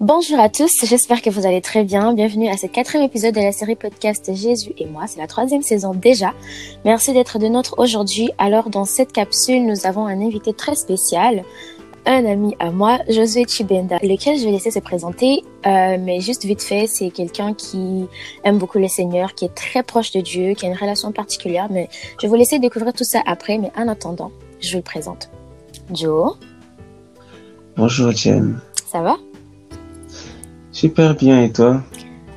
Bonjour à tous, j'espère que vous allez très bien. Bienvenue à ce quatrième épisode de la série podcast Jésus et moi. C'est la troisième saison déjà. Merci d'être de notre aujourd'hui. Alors dans cette capsule, nous avons un invité très spécial, un ami à moi, Josué Chibenda, lequel je vais laisser se présenter. Euh, mais juste vite fait, c'est quelqu'un qui aime beaucoup le Seigneur, qui est très proche de Dieu, qui a une relation particulière. Mais je vais vous laisser découvrir tout ça après. Mais en attendant, je vous le présente. Joe? Bonjour Jen. Ça va? Super bien et toi?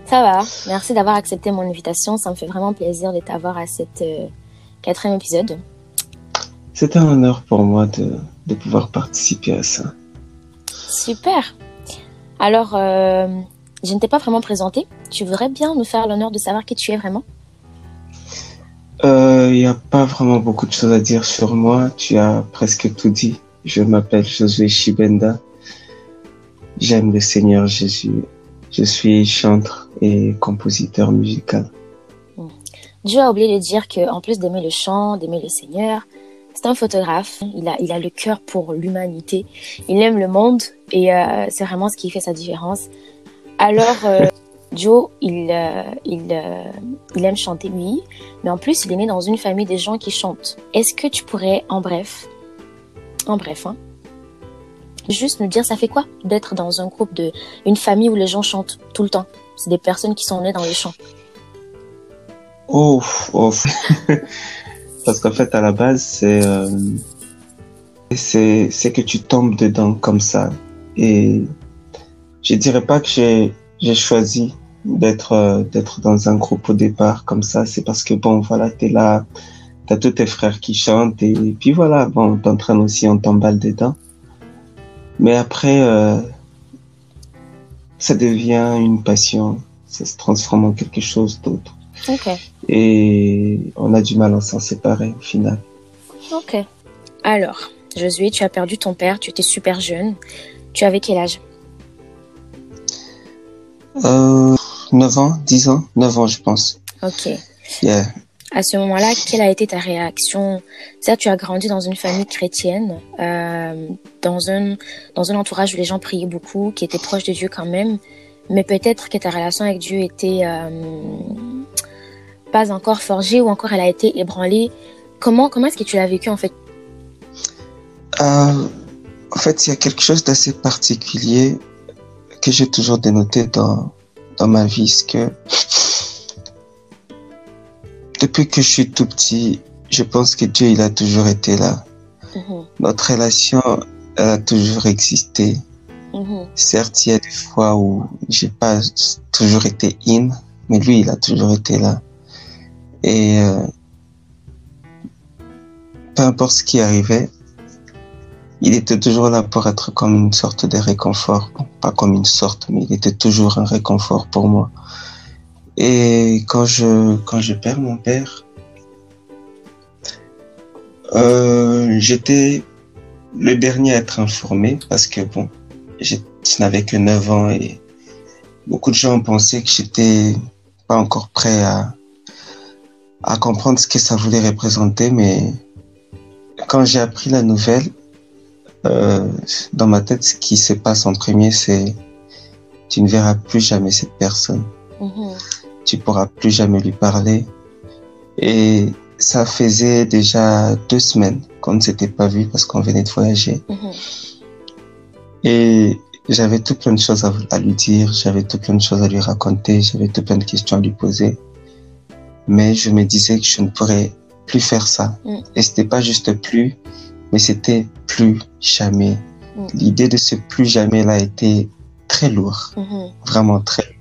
Ça va. Merci d'avoir accepté mon invitation. Ça me fait vraiment plaisir de t'avoir à cet euh, quatrième épisode. C'est un honneur pour moi de, de, pouvoir participer à ça. Super. Alors, euh, je ne t'ai pas vraiment présenté. Tu voudrais bien nous faire l'honneur de savoir qui tu es vraiment? Il euh, n'y a pas vraiment beaucoup de choses à dire sur moi. Tu as presque tout dit. Je m'appelle Josué Shibenda. J'aime le Seigneur Jésus. Je suis chanteur et compositeur musical. Dieu a oublié de dire qu'en plus d'aimer le chant, d'aimer le Seigneur, c'est un photographe. Il a, il a le cœur pour l'humanité. Il aime le monde et euh, c'est vraiment ce qui fait sa différence. Alors, euh, Joe, il, euh, il, il aime chanter, oui, mais en plus, il est né dans une famille de gens qui chantent. Est-ce que tu pourrais, en bref, en bref, hein, juste nous dire ça fait quoi d'être dans un groupe de une famille où les gens chantent tout le temps? C'est des personnes qui sont nées dans les chants oh, oh. parce qu'en fait à la base c'est euh, c'est que tu tombes dedans comme ça. Et je dirais pas que j'ai j'ai choisi d'être euh, d'être dans un groupe au départ comme ça. C'est parce que bon voilà t'es là t'as tous tes frères qui chantent et, puis voilà bon t'entraînes aussi on t'emballe dedans mais après, euh, ça devient une passion. Ça se transforme en quelque chose d'autre. Ok. Et on a du mal à s'en séparer au final. Ok. Alors, Josué, tu as perdu ton père, tu étais super jeune. Tu avais quel âge? Euh, 9 ans, 10 ans? 9 ans, je pense. Ok. Yeah à ce moment-là, quelle a été ta réaction? Certes, tu as grandi dans une famille chrétienne, euh, dans un dans un entourage où les gens priaient beaucoup, qui étaient proches de Dieu quand même, mais peut-être que ta relation avec Dieu était euh, pas encore forgée ou encore elle a été ébranlée. Comment comment est-ce que tu l'as vécu en fait? Euh, En fait, il y a quelque chose d'assez particulier que j'ai toujours dénoté dans dans ma vie, c'est que depuis que je suis tout petit, je pense que Dieu, il a toujours été là. Mhm. Notre relation, elle a toujours existé. Mhm. Certes, il y a des fois où j'ai pas toujours été in, mais lui, il a toujours été là. Et euh, peu importe ce qui arrivait, il était toujours là pour être comme une sorte de réconfort. Bon, pas comme une sorte, mais il était toujours un réconfort pour moi. Et quand je, quand je perds mon père, euh, j'étais le dernier à être informé parce que bon, je n'avais que 9 ans et beaucoup de gens pensaient que j'étais pas encore prêt à, à comprendre ce que ça voulait représenter, mais quand j'ai appris la nouvelle, euh, dans ma tête, ce qui se passe en premier, c'est tu ne verras plus jamais cette personne. Mhm. Tu pourras plus jamais lui parler. Et ça faisait déjà deux semaines qu'on ne s'était pas vu parce qu'on venait de voyager. Mhm. Et j'avais tout plein de choses à, à lui dire, j'avais tout plein de choses à lui raconter, j'avais tout plein de questions à lui poser. Mais je me disais que je ne pourrais plus faire ça. Mm. Et c'était pas juste plus, mais c'était plus jamais. Mm. L'idée de ce plus jamais là était très lourd, Mhm. vraiment très.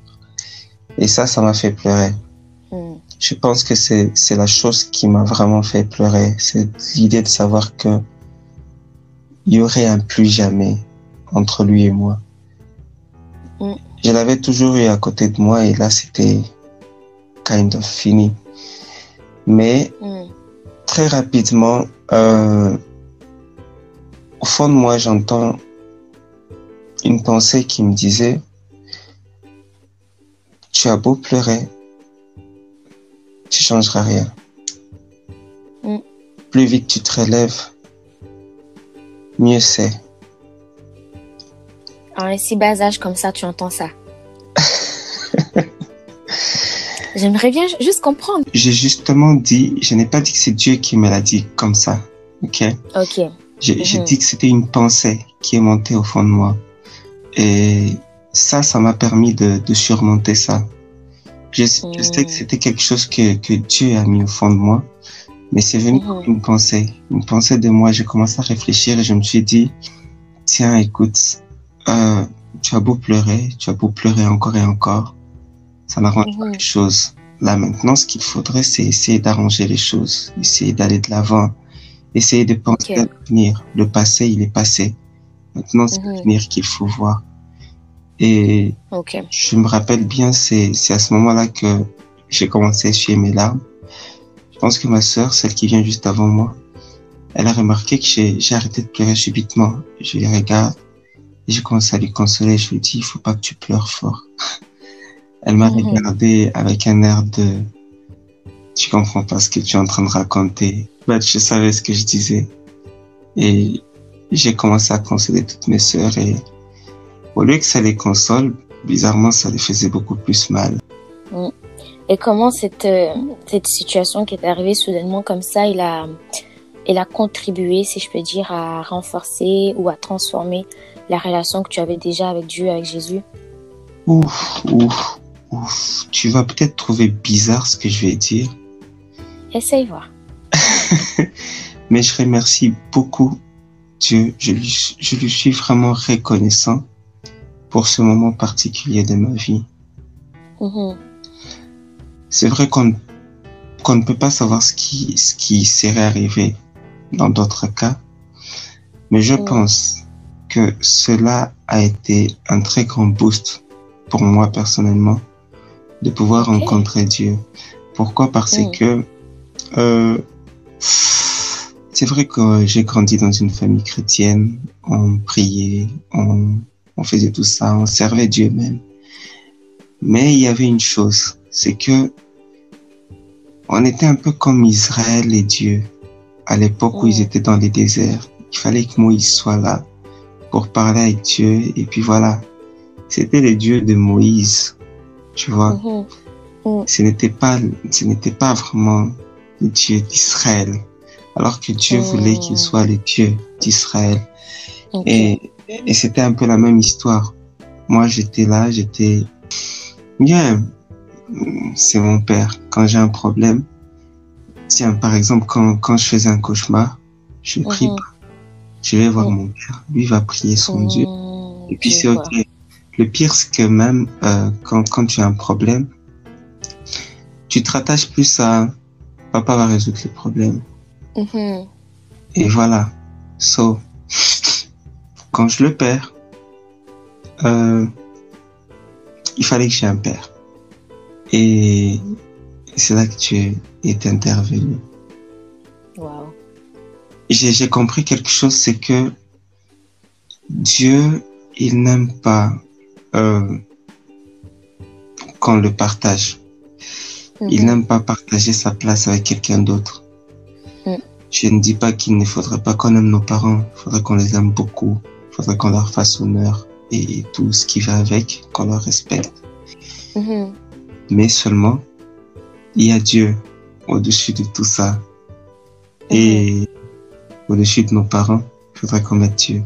Et ça, ça m'a fait pleurer. Mhm. Je pense que c'est c'est la chose qui m'a vraiment fait pleurer, c'est l'idée de savoir que il y aurait un plus jamais entre lui et moi. Mm. Je l'avais toujours eu à côté de moi et là c'était kind of fini. Mais Mhm. très rapidement, euh, au fond de moi, j'entends une pensée qui me disait, tu as beau pleurer, tu changeras rien. Mm. Plus vite tu te relèves, mieux c'est. À un si bas âge comme ça, tu entends ça. J'aimerais bien juste comprendre. J'ai justement dit, je n'ai pas dit que c'est Dieu qui me l'a dit comme ça. Ok? Ok. J'ai Mhm. dit que c'était une pensée qui est montée au fond de moi. Et ça, ça m'a permis de, de surmonter ça. Je, je sais que Mhm. c'était quelque chose que, que Dieu a mis au fond de moi, mais c'est venu Mhm. comme une pensée. Une pensée de moi. J'ai commencé à réfléchir et je me suis dit, tiens, écoute, euh, tu as beau pleurer, tu as beau pleurer encore et encore, ça n'arrange pas Mhm. les choses. Là maintenant, ce qu'il faudrait, c'est essayer d'arranger les choses, essayer d'aller de l'avant, essayer de penser à l'avenir. Le passé, il est passé. Maintenant, c'est Mhm. l'avenir qu'il faut voir. Et je me rappelle bien, c'est à ce moment-là que j'ai commencé à essuyer mes larmes. Je pense que ma sœur, celle qui vient juste avant moi, elle a remarqué que j'ai j'ai arrêté de pleurer subitement. Je les regarde et je commence à lui consoler. Je lui dis, il faut pas que tu pleures fort. Elle m'a Mhm. regardé avec un air de, tu comprends pas ce que tu es en train de raconter. Bah, je savais ce que je disais. Et j'ai commencé à consoler toutes mes sœurs et au lieu que ça les console, bizarrement, ça les faisait beaucoup plus mal. Et comment cette, euh, cette situation qui est arrivée soudainement comme ça, il a, il a contribué, si je peux dire, à renforcer ou à transformer la relation que tu avais déjà avec Dieu, avec Jésus? Ouf, ouf, ouf. Tu vas peut-être trouver bizarre ce que je vais dire, Essaye voir. mais je remercie beaucoup Dieu. Je lui, je lui suis vraiment reconnaissant pour ce moment particulier de ma vie. Mhm. C'est vrai qu'on qu'on ne peut pas savoir ce qui, ce qui serait arrivé dans d'autres cas, mais je Mm. pense que cela a été un très grand boost pour moi personnellement de pouvoir rencontrer Dieu. Pourquoi? Parce Mm. que euh, c'est vrai que j'ai grandi dans une famille chrétienne, on priait, on, on faisait tout ça, on servait Dieu même. Mais il y avait une chose, c'est que on était un peu comme Israël et Dieu à l'époque où Mm. ils étaient dans les déserts. Il fallait que Moïse soit là pour parler avec Dieu et puis voilà. C'était le Dieu de Moïse, tu vois. Mhm. Ce n'était pas, ce n'était pas vraiment le Dieu d'Israël. Alors que Dieu Mm. voulait qu'il soit le Dieu d'Israël. Et, et c'était un peu la même histoire. Moi, j'étais là, j'étais bien. C'est mon père. Quand j'ai un problème, tiens, par exemple, quand, quand je faisais un cauchemar, je prie Mhm. pas. Je vais voir Mhm. mon père. Lui va prier son Dieu. Mhm. Et puis c'est ok. Le pire, c'est que même euh, quand, quand tu as un problème, tu te rattaches plus à papa va résoudre le problème. Et voilà. So, quand je le perds, euh, il fallait que j'ai un père. Et c'est là que tu es intervenu. Wow. J'ai compris quelque chose, c'est que Dieu, il n'aime pas euh, qu'on le partage. Il Mhm. n'aime pas partager sa place avec quelqu'un d'autre. Mm. Je ne dis pas qu'il ne faudrait pas qu'on aime nos parents. Il faudrait qu'on les aime beaucoup. Il faudrait qu'on leur fasse honneur et, et tout ce qui va avec, qu'on leur respecte. Mhm. Mais seulement, il y a Dieu au-dessus de tout ça. Et au-dessus de nos parents, il faudrait qu'on mette Dieu.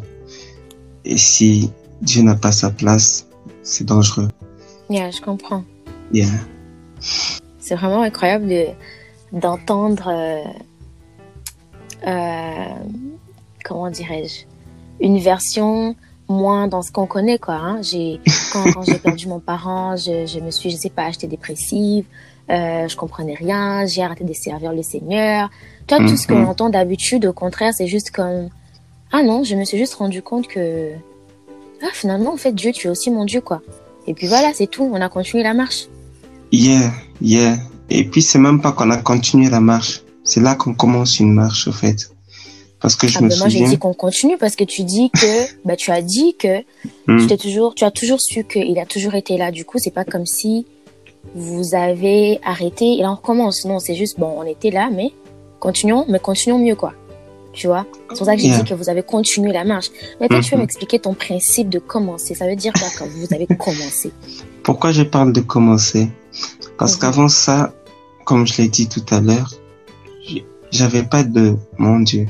Et si Dieu n'a pas sa place, c'est dangereux. Yeah, je comprends. Yeah. C'est vraiment incroyable de d'entendre euh, euh, comment dirais-je une version moins dans ce qu'on connaît quoi. Hein. J'ai quand, quand j'ai perdu mon parent, je, je me suis je sais pas acheté dépressive, euh, je comprenais rien, j'ai arrêté de servir le Seigneur. Toi tout ce que Mhm. entend d'habitude au contraire c'est juste comme ah non je me suis juste rendu compte que ah finalement en fait Dieu tu es aussi mon Dieu quoi. Et puis voilà c'est tout on a continué la marche. Yeah, yeah. Et puis c'est même pas qu'on a continué la marche. C'est là qu'on commence une marche, au fait. Parce que je Ah me ben moi j'ai dit qu'on continue parce que tu dis que bah tu as dit que Hmm. tu t'es toujours tu as toujours su qu'il a toujours été là du coup c'est pas comme si vous avez arrêté et là on recommence non c'est juste bon on était là mais continuons mais continuons mieux quoi Tu vois? C'est pour ça que j'ai Yeah. dit que vous avez continué la marche. Mais toi, tu peux Mhm. m'expliquer ton principe de commencer. Ça veut dire quoi quand vous avez commencé? Pourquoi je parle de commencer? Parce Mhm. qu'avant ça, comme je l'ai dit tout à l'heure, j'avais pas de mon Dieu.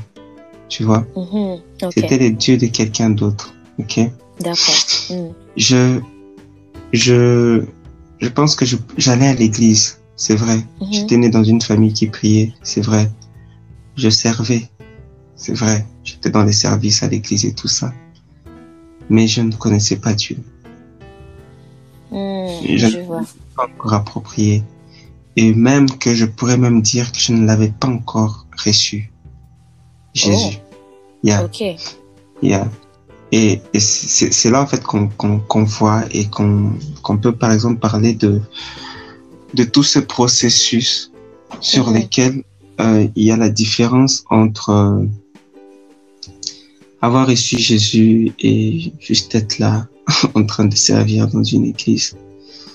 Tu vois? Mhm. Ok, C'était le Dieu de quelqu'un d'autre. Ok? D'accord. Mhm. Je, je, je pense que je- j'allais à l'église. C'est vrai. Mhm. J'étais né dans une famille qui priait. C'est vrai. Je servais. C'est vrai. J'étais dans les services à l'église et tout ça. Mais je ne connaissais pas Dieu. Mhm. Je- vois. pas encore approprié. Et même que je pourrais même dire que je ne l'avais pas encore reçu. Jésus. Yeah, Ok. yeah. Et, et c'est là en fait qu'on voit et qu'on peut par exemple parler de de tout ce processus sur Mhm. lesquels euh, il y a la différence entre euh, avoir reçu Jésus et juste être là en train de servir dans une église.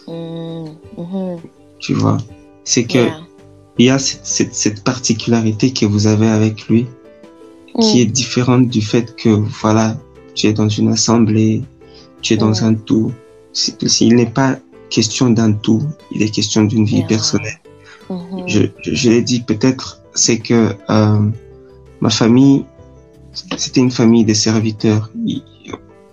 Mhm. Mhm. Tu vois, c'est que Yeah. il y a cette particularité que vous avez avec lui qui Mhm. est différente du fait que voilà tu es dans une assemblée tu es dans Mm. un tout il n'est pas question d'un tout il est question d'une vie Yeah. personnelle Mhm. je, je, je l'ai dit peut-être c'est que euh, ma famille c'était une famille de serviteurs ils,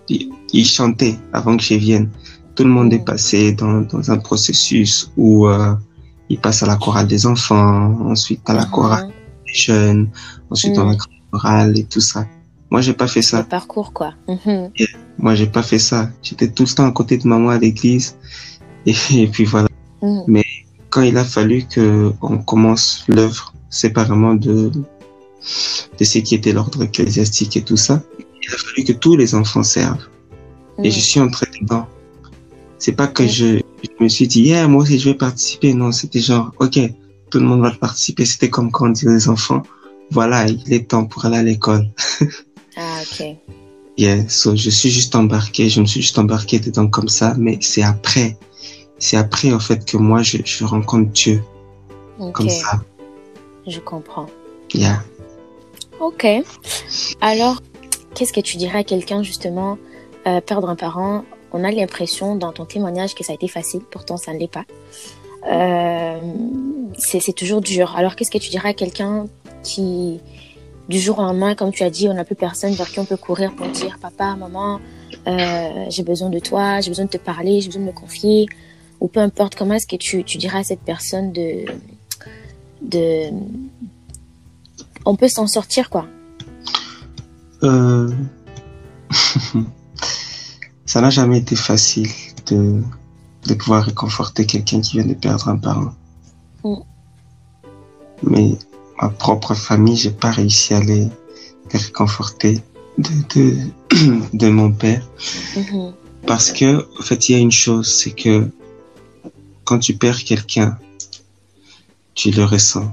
ils, ils chantaient avant que je vienne tout le monde Mm. est passé dans, dans un processus où euh, ils passent à la chorale des enfants ensuite à la chorale des jeunes ensuite Mm. dans chorale et tout ça. Moi j'ai pas fait Le ça parcours, quoi. Mhm. moi j'ai pas fait ça. J'étais tout le temps à côté de maman à l'église. Et, et puis voilà. Mhm. quand il a fallu que on commence l'œuvre séparément de de ce qui était l'ordre ecclésiastique et tout ça il a fallu que tous les enfants servent. Et Mhm. je suis entré dedans. C'est pas que je, je me suis dit yeah moi aussi je vais participer. Non c'était genre ok tout le monde va participer. C'était comme quand on dit aux enfants voilà il est temps pour aller à l'école Ah, ok. Yeah, so je suis juste embarqué, je me suis juste embarqué dedans comme ça, mais c'est après, c'est après en fait que moi je, je rencontre Dieu Ok. comme ça. Je comprends. Yeah. Ok. Alors, qu'est-ce que tu dirais à quelqu'un justement euh, perdre un parent? On a l'impression dans ton témoignage que ça a été facile, pourtant ça ne l'est pas. Euh, c'est toujours dur. Alors, qu'est-ce que tu dirais à quelqu'un qui, du jour au lendemain, comme tu as dit, on n'a plus personne vers qui on peut courir pour dire papa, maman, euh, j'ai besoin de toi, j'ai besoin de te parler, j'ai besoin de me confier, ou peu importe. Comment est-ce que tu, tu dirais à cette personne de de on peut s'en sortir quoi Euh... ça n'a jamais été facile de, de pouvoir réconforter quelqu'un qui vient de perdre un parent. Mm. Mais ma propre famille, j'ai pas réussi à les, les réconforter de, de, de mon père. Mhm. Parce que, en fait, il y a une chose, c'est que quand tu perds quelqu'un, tu le ressens.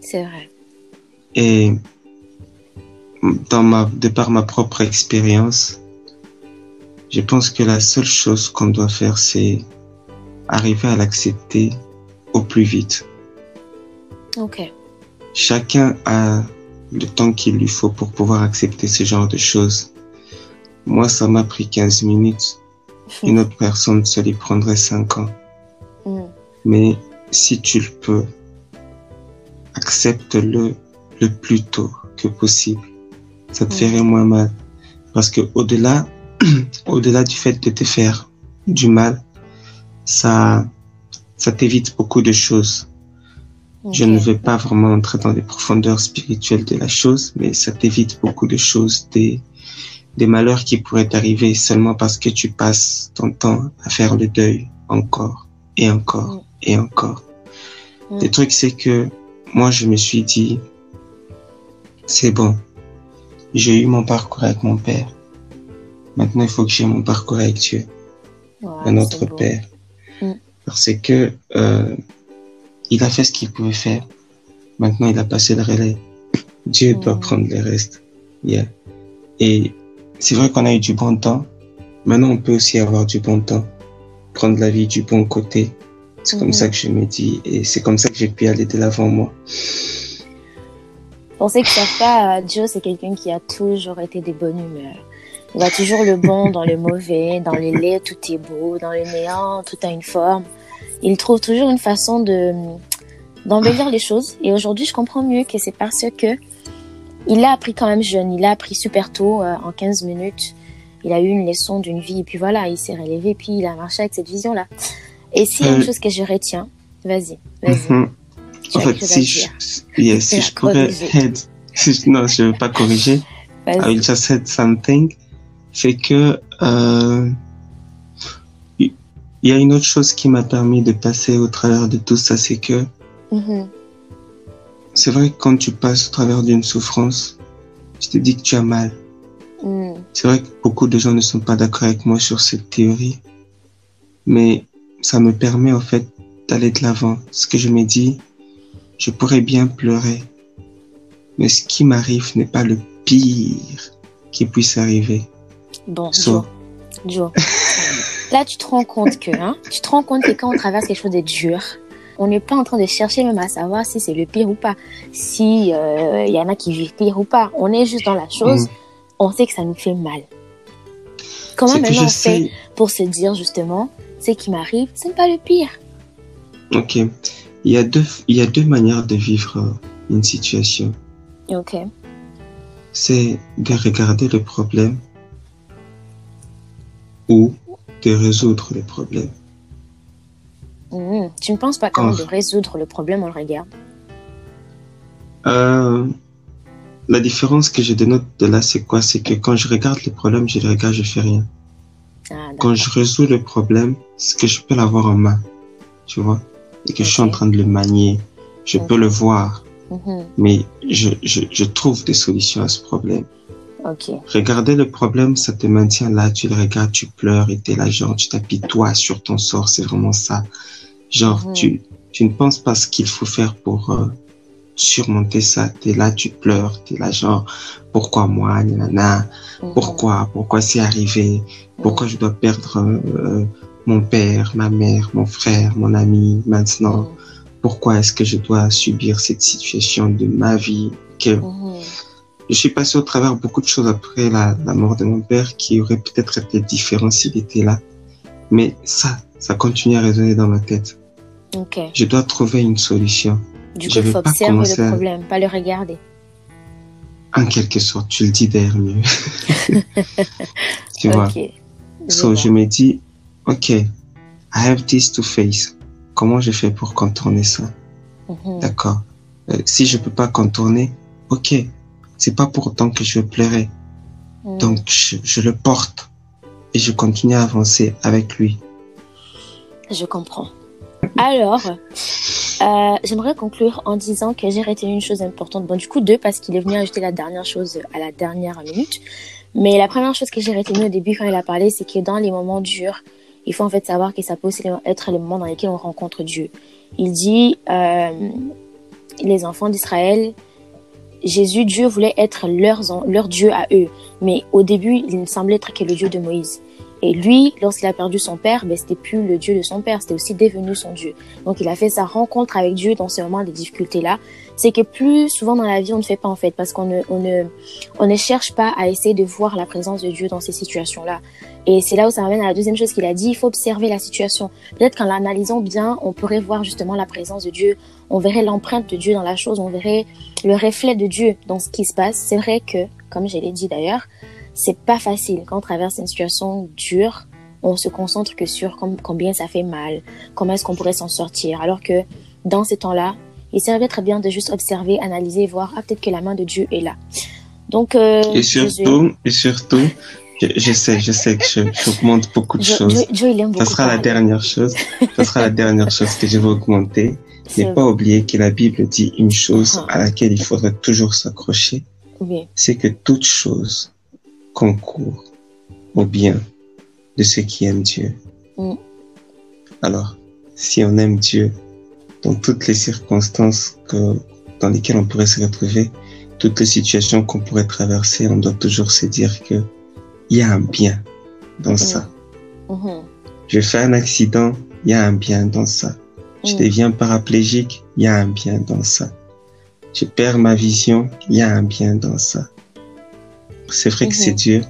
c'est vrai Et dans ma, de par ma propre expérience, je pense que la seule chose qu'on doit faire, c'est arriver à l'accepter au plus vite. ok Chacun a le temps qu'il lui faut pour pouvoir accepter ce genre de choses. Moi, ça m'a pris 15 minutes. Une autre personne, ça lui prendrait 5 ans. Mhm. Mais si tu le peux, accepte-le le plus tôt que possible. Ça te Mm. ferait moins mal. Parce que au-delà, au-delà du fait de te faire du mal, ça, ça t'évite beaucoup de choses. Je ne vais pas vraiment entrer dans les profondeurs spirituelles de la chose, mais ça t'évite beaucoup de choses, des, des malheurs qui pourraient t'arriver seulement parce que tu passes ton temps à faire le deuil encore et encore Mm. et encore. Mm. Le truc, c'est que moi, je me suis dit, c'est bon. J'ai eu mon parcours avec mon père. Maintenant, il faut que j'ai mon parcours avec Dieu, un autre père. Mm. Parce que euh, il a fait ce qu'il pouvait faire. Maintenant, il a passé le relais. Dieu doit Mm. prendre le reste. Yeah. Et c'est vrai qu'on a eu du bon temps. Maintenant, on peut aussi avoir du bon temps. Prendre la vie du bon côté. C'est comme Mhm. ça que je me dis. Et c'est comme ça que j'ai pu aller de l'avant, moi. Ceux qui savent pas, Joe, c'est quelqu'un qui a toujours été de bonne humeur. Il voit toujours le bon dans le mauvais, dans les laits, tout est beau, dans le néant, tout a une forme. Il trouve toujours une façon de d'embellir les choses. Et aujourd'hui, je comprends mieux que c'est parce que il a appris quand même jeune. Il a appris super tôt, euh, en 15 minutes. Il a eu une leçon d'une vie. Et puis voilà, il s'est relevé. Puis il a marché avec cette vision-là. Et s'il y a une euh, chose que je retiens, vas-y, vas-y. Mhm. En fait, si je, si je pourrais non, je ne veux pas corriger. I will just said something. C'est que, euh, il y a une autre chose qui m'a permis de passer au travers de tout ça, c'est que, mm-hmm. c'est vrai que quand tu passes au travers d'une souffrance, tu te dis que tu as mal. Mm. C'est vrai que beaucoup de gens ne sont pas d'accord avec moi sur cette théorie, mais ça me permet en fait d'aller de l'avant. Ce que je me dis, je pourrais bien pleurer, mais ce qui m'arrive n'est pas le pire qui puisse arriver. Bon, Joe, Joe. Là, tu te rends compte que, hein, tu te rends compte que quand on traverse quelque chose de dur, on n'est pas en train de chercher même à savoir si c'est le pire ou pas, si il euh, y en a qui vivent pire ou pas. On est juste dans la chose. Mm. On sait que ça nous fait mal. Comment maintenant on fait pour se dire justement, ce qui m'arrive, ce n'est pas le pire? Ok. Il y a deux, il y a deux manières de vivre euh, une situation. Ok. C'est de regarder le problème ou de résoudre le problème. Hmm. Tu ne penses pas quand de résoudre le problème, on le regarde? Euh, La différence que je dénote de là, c'est quoi? C'est que quand je regarde le problème, je le regarde, je fais rien. Ah, quand je résous le problème, c'est que je peux l'avoir en main, tu vois? Et que je suis en train de le manier. Je peux le voir, mhm. mais je, je, je, trouve des solutions à ce problème. Okay. Regarder le problème, ça te maintient là, tu le regardes, tu pleures et t'es là, genre, tu toi sur ton sort, c'est vraiment ça. Genre, mhm. tu, tu ne penses pas ce qu'il faut faire pour euh, surmonter ça. T'es là, tu pleures, t'es là, genre, pourquoi moi, nanana, mhm. pourquoi, pourquoi c'est arrivé, pourquoi je dois perdre euh, mon père, ma mère, mon frère, mon ami, maintenant, pourquoi est-ce que je dois subir cette situation de ma vie que mhm. Je suis passé au travers beaucoup de choses après la, mort de mon père qui aurait peut-être été différent s'il était là. Mais ça, ça continue à résonner dans ma tête. Je dois trouver une solution. Du coup, il faut observer le problème, pas le regarder. En quelque sorte, tu le dis d'ailleurs mieux. tu vois. So, je me dis, ok, I have this to face. Comment je fais pour contourner ça? Mhm. D'accord. Euh, si je peux pas contourner, ok, c'est pas pour autant que je pleurer. Mhm. Donc je, le porte et je continue à avancer avec lui. Je comprends. Alors, euh, j'aimerais conclure en disant que j'ai retenu une chose importante. Bon, du coup, deux, parce qu'il est venu ajouter la dernière chose à la dernière minute. Mais la première chose que j'ai retenue au début quand il a parlé, c'est que dans les moments durs, il faut en fait savoir que ça peut aussi être le moment dans lequel on rencontre Dieu. Il dit, euh, les enfants d'Israël, Jésus, Dieu voulait être leur, Dieu à eux. Mais au début, il ne semblait être que le Dieu de Moïse. Et lui, lorsqu'il a perdu son père, ben, c'était plus le Dieu de son père, c'était aussi devenu son Dieu. Donc il a fait sa rencontre avec Dieu dans ces moments de difficultés-là. C'est que plus souvent dans la vie, on ne fait pas en fait, parce qu'on ne, on ne, on ne cherche pas à essayer de voir la présence de Dieu dans ces situations-là. Et c'est là où ça m'amène à la deuxième chose qu'il a dit, il faut observer la situation. Peut-être qu'en l'analysant bien, on pourrait voir justement la présence de Dieu, on verrait l'empreinte de Dieu dans la chose, on verrait le reflet de Dieu dans ce qui se passe. C'est vrai que, comme je l'ai dit d'ailleurs, c'est pas facile. Quand on traverse une situation dure, on se concentre que sur combien ça fait mal, comment est-ce qu'on pourrait s'en sortir. Alors que dans ces temps-là, il serait très bien de juste observer, analyser, voir, ah, peut-être que la main de Dieu est là. Donc, euh, et surtout, et surtout, je, sais, je sais que j'augmente beaucoup de choses. Joe, il aime beaucoup ça sera la dernière chose. ça sera la dernière chose que je vais augmenter. Ne pas oublier que la Bible dit une chose ah. à laquelle il faudrait toujours s'accrocher. Oui. C'est que toute chose concourt au bien de ceux qui aiment Dieu. Mm. Alors, si on aime Dieu dans toutes les circonstances que, dans lesquelles on pourrait se retrouver, toutes les situations qu'on pourrait traverser, on doit toujours se dire que il y a un bien dans mm. ça. Mm-hmm. Je fais un accident, il y a un bien dans ça. Je mm. deviens paraplégique, il y a un bien dans ça. je perds ma vision, il y a un bien dans ça. C'est vrai que c'est Mhm. Dieu,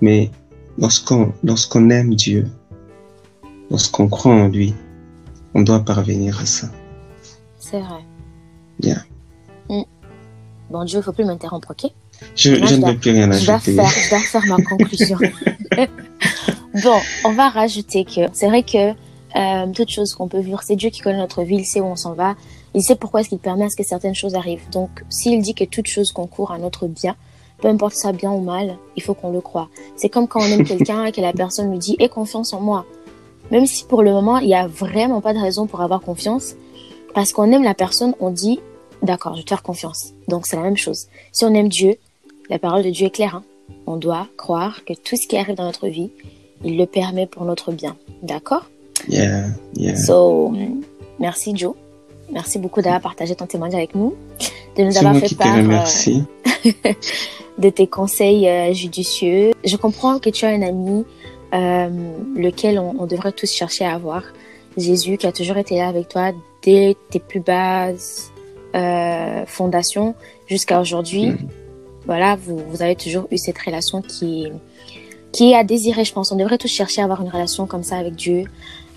mais lorsqu'on lorsqu'on aime Dieu, lorsqu'on croit en lui, on doit parvenir à ça. C'est vrai. Bien. Mm. Bon, Dieu, il faut plus m'interrompre, ok? Je, Là, je je ne veux plus rien je dois, ajouter. faire, je dois faire ma conclusion. bon, on va rajouter que c'est vrai que euh, toute chose qu'on peut vivre, c'est Dieu qui connaît notre vie, il sait où on s'en va, il sait pourquoi est-ce qu'il permet à ce que certaines choses arrivent. Donc, s'il dit que toute chose concourt à notre bien, peu importe ça bien ou mal, il faut qu'on le croie. C'est comme quand on aime quelqu'un et que la personne lui dit « aie confiance en moi ». Même si pour le moment, il n'y a vraiment pas de raison pour avoir confiance, parce qu'on aime la personne, on dit « d'accord, je vais te faire confiance ». Donc, c'est la même chose. Si on aime Dieu, la parole de Dieu est claire. hein. On doit croire que tout ce qui arrive dans notre vie, il le permet pour notre bien. D'accord? Yeah, yeah. So, mm, merci Joe. Merci beaucoup d'avoir partagé ton témoignage avec nous, de nous avoir fait part euh, de tes conseils euh, judicieux. Je comprends que tu as un ami euh, lequel on, on devrait tous chercher à avoir. Jésus qui a toujours été là avec toi dès tes plus basses euh, fondations jusqu'à aujourd'hui. Mhm. Voilà, vous, vous avez toujours eu cette relation qui, qui est à désirer, je pense. On devrait tous chercher à avoir une relation comme ça avec Dieu.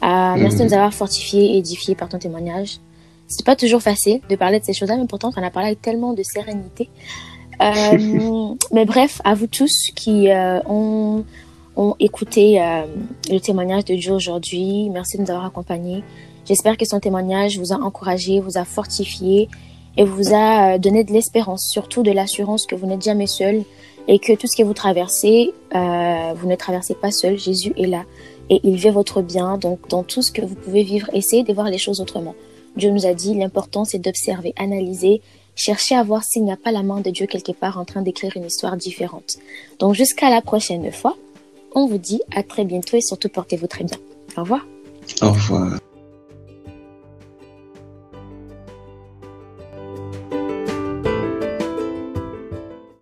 Euh, Merci de Mhm. nous avoir fortifiés et édifiés par ton témoignage. C'est pas toujours facile de parler de ces choses-là, mais pourtant, tu en as parlé avec tellement de sérénité. Euh, mais bref, à vous tous qui euh, ont, ont écouté euh, le témoignage de Dieu aujourd'hui, merci de nous avoir accompagnés. J'espère que son témoignage vous a encouragé, vous a fortifié et vous a euh, donné de l'espérance, surtout de l'assurance que vous n'êtes jamais seul et que tout ce que vous traversez, euh, vous ne traversez pas seul. Jésus est là et il veut votre bien. Donc, dans tout ce que vous pouvez vivre, essayez de voir les choses autrement. Dieu nous a dit, l'important c'est d'observer, analyser, chercher à voir s'il n'y a pas la main de Dieu quelque part en train d'écrire une histoire différente. Donc, jusqu'à la prochaine fois, on vous dit à très bientôt et surtout portez-vous très bien. Au revoir. Au revoir.